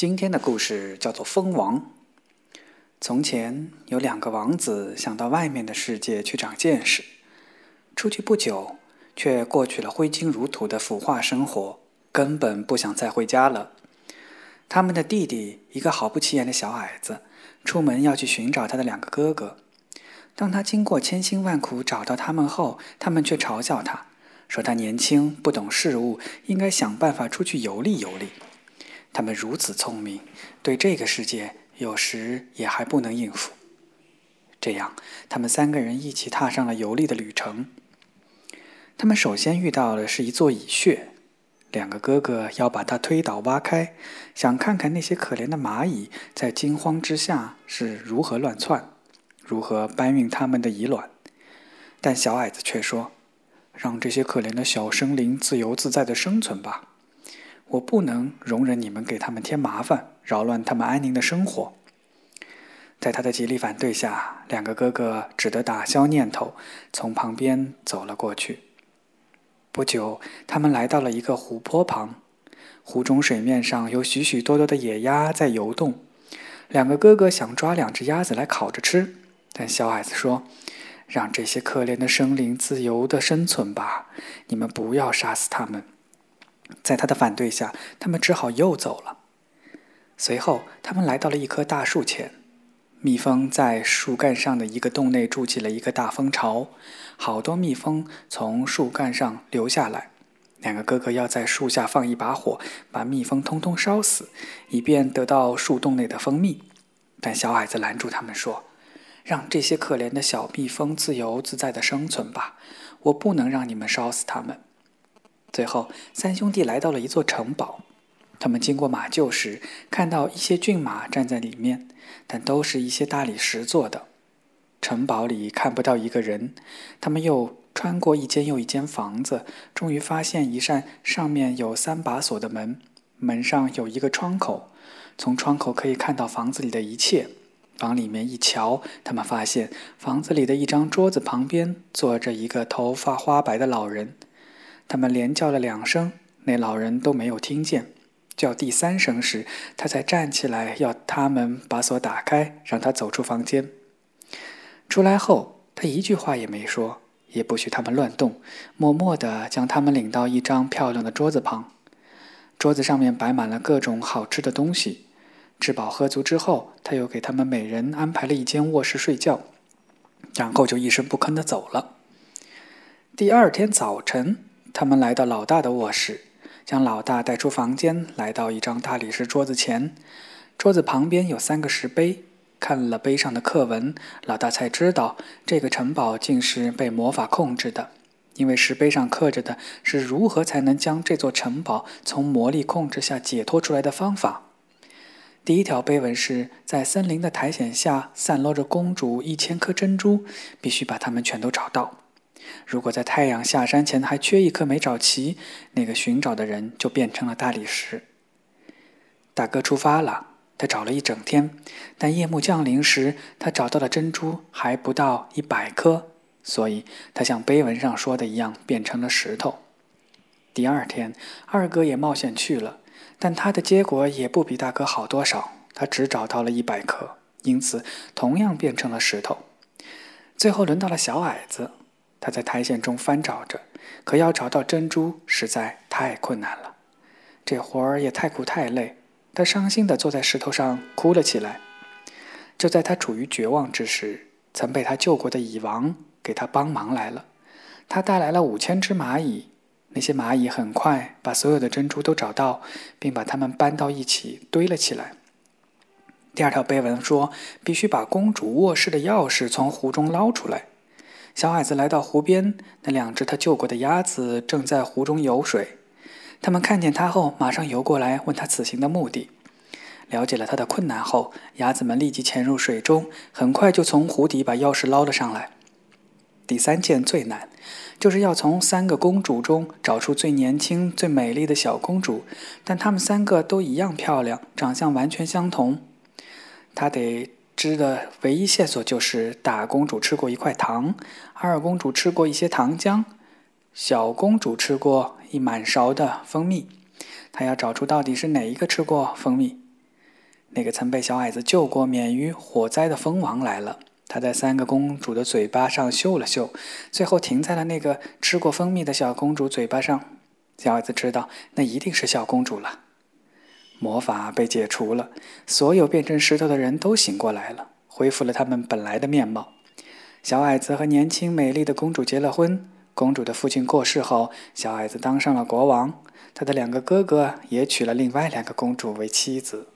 今天的故事叫做《蜂王》。从前有两个王子想到外面的世界去长见识，出去不久，却过去了挥金如土的腐化生活，根本不想再回家了。他们的弟弟，一个毫不起眼的小矮子，出门要去寻找他的两个哥哥。当他经过千辛万苦找到他们后，他们却嘲笑他，说他年轻不懂事物，应该想办法出去游历游历。他们如此聪明，对这个世界有时也还不能应付。这样，他们三个人一起踏上了游历的旅程。他们首先遇到的是一座蚁穴，两个哥哥要把它推倒挖开，想看看那些可怜的蚂蚁在惊慌之下是如何乱窜，如何搬运他们的蚁卵。但小矮子却说：“让这些可怜的小生灵自由自在的生存吧。”我不能容忍你们给他们添麻烦，扰乱他们安宁的生活。在他的极力反对下，两个哥哥只得打消念头，从旁边走了过去。不久，他们来到了一个湖泊旁，湖中水面上有许许多多的野鸭在游动。两个哥哥想抓两只鸭子来烤着吃，但小矮子说：“让这些可怜的生灵自由地生存吧，你们不要杀死它们。”在他的反对下，他们只好又走了。随后，他们来到了一棵大树前，蜜蜂在树干上的一个洞内筑起了一个大蜂巢，好多蜜蜂从树干上流下来。两个哥哥要在树下放一把火，把蜜蜂通通烧死，以便得到树洞内的蜂蜜。但小矮子拦住他们说：“让这些可怜的小蜜蜂自由自在的生存吧，我不能让你们烧死它们。”最后，三兄弟来到了一座城堡。他们经过马厩时，看到一些骏马站在里面，但都是一些大理石做的。城堡里看不到一个人。他们又穿过一间又一间房子，终于发现一扇上面有三把锁的门，门上有一个窗口，从窗口可以看到房子里的一切。往里面一瞧，他们发现房子里的一张桌子旁边坐着一个头发花白的老人。他们连叫了两声，那老人都没有听见。叫第三声时，他才站起来，要他们把锁打开，让他走出房间。出来后，他一句话也没说，也不许他们乱动，默默地将他们领到一张漂亮的桌子旁。桌子上面摆满了各种好吃的东西。吃饱喝足之后，他又给他们每人安排了一间卧室睡觉，然后就一声不吭地走了。第二天早晨。他们来到老大的卧室，将老大带出房间，来到一张大理石桌子前。桌子旁边有三个石碑，看了碑上的刻文，老大才知道这个城堡竟是被魔法控制的，因为石碑上刻着的是如何才能将这座城堡从魔力控制下解脱出来的方法。第一条碑文是在森林的苔藓下散落着公主一千颗珍珠，必须把它们全都找到。如果在太阳下山前还缺一颗没找齐，那个寻找的人就变成了大理石。大哥出发了，他找了一整天，但夜幕降临时，他找到的珍珠还不到一百颗，所以他像碑文上说的一样变成了石头。第二天，二哥也冒险去了，但他的结果也不比大哥好多少，他只找到了一百颗，因此同样变成了石头。最后轮到了小矮子。他在苔藓中翻找着，可要找到珍珠实在太困难了。这活儿也太苦太累，他伤心地坐在石头上哭了起来。就在他处于绝望之时，曾被他救过的蚁王给他帮忙来了。他带来了五千只蚂蚁，那些蚂蚁很快把所有的珍珠都找到，并把它们搬到一起堆了起来。第二条碑文说，必须把公主卧室的钥匙从湖中捞出来。小矮子来到湖边，那两只他救过的鸭子正在湖中游水。他们看见他后，马上游过来问他此行的目的。了解了他的困难后，鸭子们立即潜入水中，很快就从湖底把钥匙捞了上来。第三件最难，就是要从三个公主中找出最年轻、最美丽的小公主，但她们三个都一样漂亮，长相完全相同。他得。知的唯一线索就是大公主吃过一块糖，二公主吃过一些糖浆，小公主吃过一满勺的蜂蜜。她要找出到底是哪一个吃过蜂蜜。那个曾被小矮子救过免于火灾的蜂王来了。他在三个公主的嘴巴上嗅了嗅，最后停在了那个吃过蜂蜜的小公主嘴巴上。小矮子知道，那一定是小公主了。魔法被解除了，所有变成石头的人都醒过来了，恢复了他们本来的面貌。小矮子和年轻美丽的公主结了婚。公主的父亲过世后，小矮子当上了国王。他的两个哥哥也娶了另外两个公主为妻子。